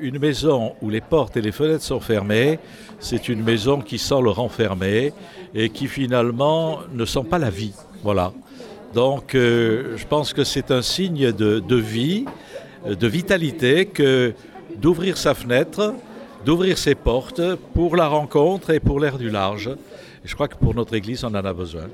une maison où les portes et les fenêtres sont fermées, c'est une maison qui sent le renfermer et qui finalement ne sent pas la vie. Voilà. Donc euh, je pense que c'est un signe de, de, vie, de vitalité que d'ouvrir sa fenêtre, d'ouvrir ses portes pour la rencontre et pour l'air du large. Je crois que pour notre Église, on en a besoin.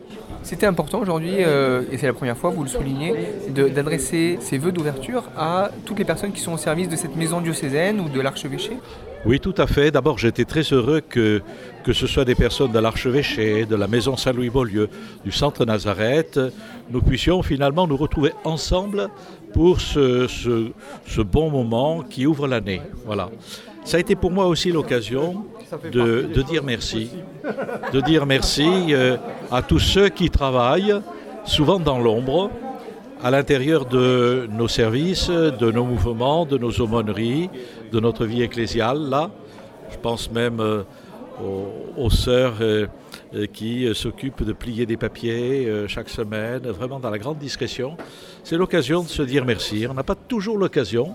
C'était important aujourd'hui, euh, et c'est la première fois, vous le soulignez, d'adresser ces vœux d'ouverture à toutes les personnes qui sont au service de cette maison diocésaine ou de l'archevêché Oui, tout à fait. D'abord, j'étais très heureux que, que ce soit des personnes de l'archevêché, de la maison Saint-Louis-Beaulieu, du centre Nazareth, nous puissions finalement nous retrouver ensemble pour ce, ce, ce bon moment qui ouvre l'année. Voilà. Ça a été pour moi aussi l'occasion de, de, dire merci. De dire merci à tous ceux qui travaillent, souvent dans l'ombre, à l'intérieur de nos services, de nos mouvements, de nos aumôneries, de notre vie ecclésiale. Là, je pense même euh, aux, sœurs euh, qui s'occupent de plier des papiers euh, chaque semaine, vraiment dans la grande discrétion. C'est l'occasion de se dire merci. On n'a pas toujours l'occasion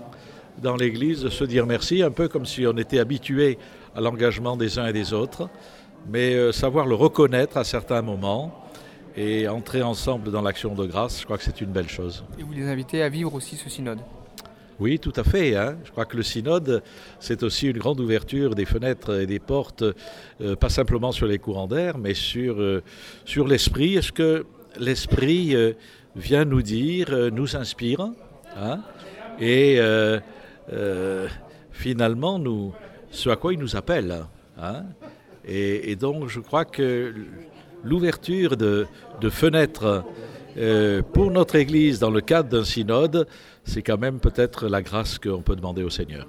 dans l'Église de se dire merci, un peu comme si on était habitué à l'engagement des uns et des autres, mais euh, savoir le reconnaître à certains moments et entrer ensemble dans l'action de grâce, je crois que c'est une belle chose. Et vous les invitez à vivre aussi ce synode oui, tout à fait. Hein. Je crois que le synode, c'est aussi une grande ouverture des fenêtres et des portes, euh, pas simplement sur les courants d'air, mais sur, euh, sur l'esprit. Est-ce que l'esprit euh, vient nous dire, nous inspire hein, Et finalement, nous, ce à quoi il nous appelle. Hein et, et donc, je crois que l'ouverture de, fenêtres euh, pour notre Église dans le cadre d'un synode, c'est quand même peut-être la grâce qu'on peut demander au Seigneur.